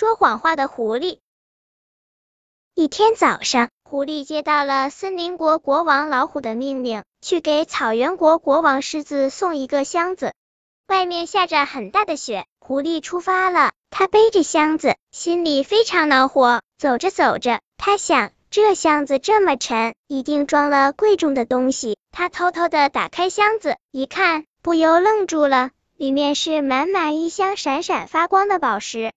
说谎话的狐狸。一天早上，狐狸接到了森林国国王老虎的命令，去给草原国国王狮子送一个箱子。外面下着很大的雪，狐狸出发了。他背着箱子，心里非常恼火。走着走着，他想，这箱子这么沉，一定装了贵重的东西。他偷偷的打开箱子，一看，不由愣住了，里面是满满一箱闪闪发光的宝石。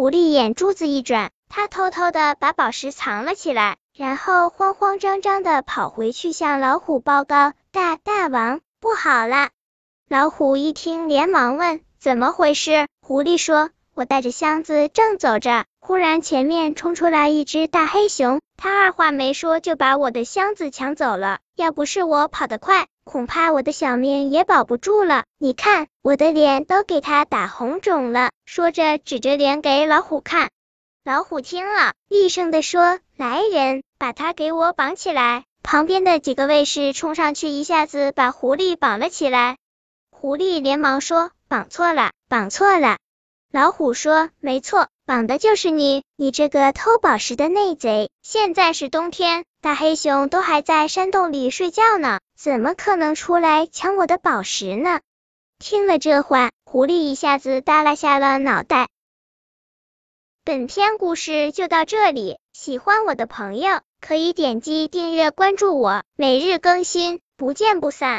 狐狸眼珠子一转，他偷偷的把宝石藏了起来，然后慌慌张张的跑回去向老虎报告：“大大王，不好了！”老虎一听，连忙问：“怎么回事？”狐狸说。我带着箱子正走着，忽然前面冲出来一只大黑熊，它二话没说就把我的箱子抢走了。要不是我跑得快，恐怕我的小命也保不住了。你看，我的脸都给它打红肿了。说着，指着脸给老虎看。老虎听了，厉声的说：“来人，把他给我绑起来！”旁边的几个卫士冲上去，一下子把狐狸绑了起来。狐狸连忙说：“绑错了，绑错了。”老虎说：“没错，绑的就是你，你这个偷宝石的内贼！现在是冬天，大黑熊都还在山洞里睡觉呢，怎么可能出来抢我的宝石呢？”听了这话，狐狸一下子耷拉下了脑袋。本篇故事就到这里，喜欢我的朋友可以点击订阅关注我，每日更新，不见不散。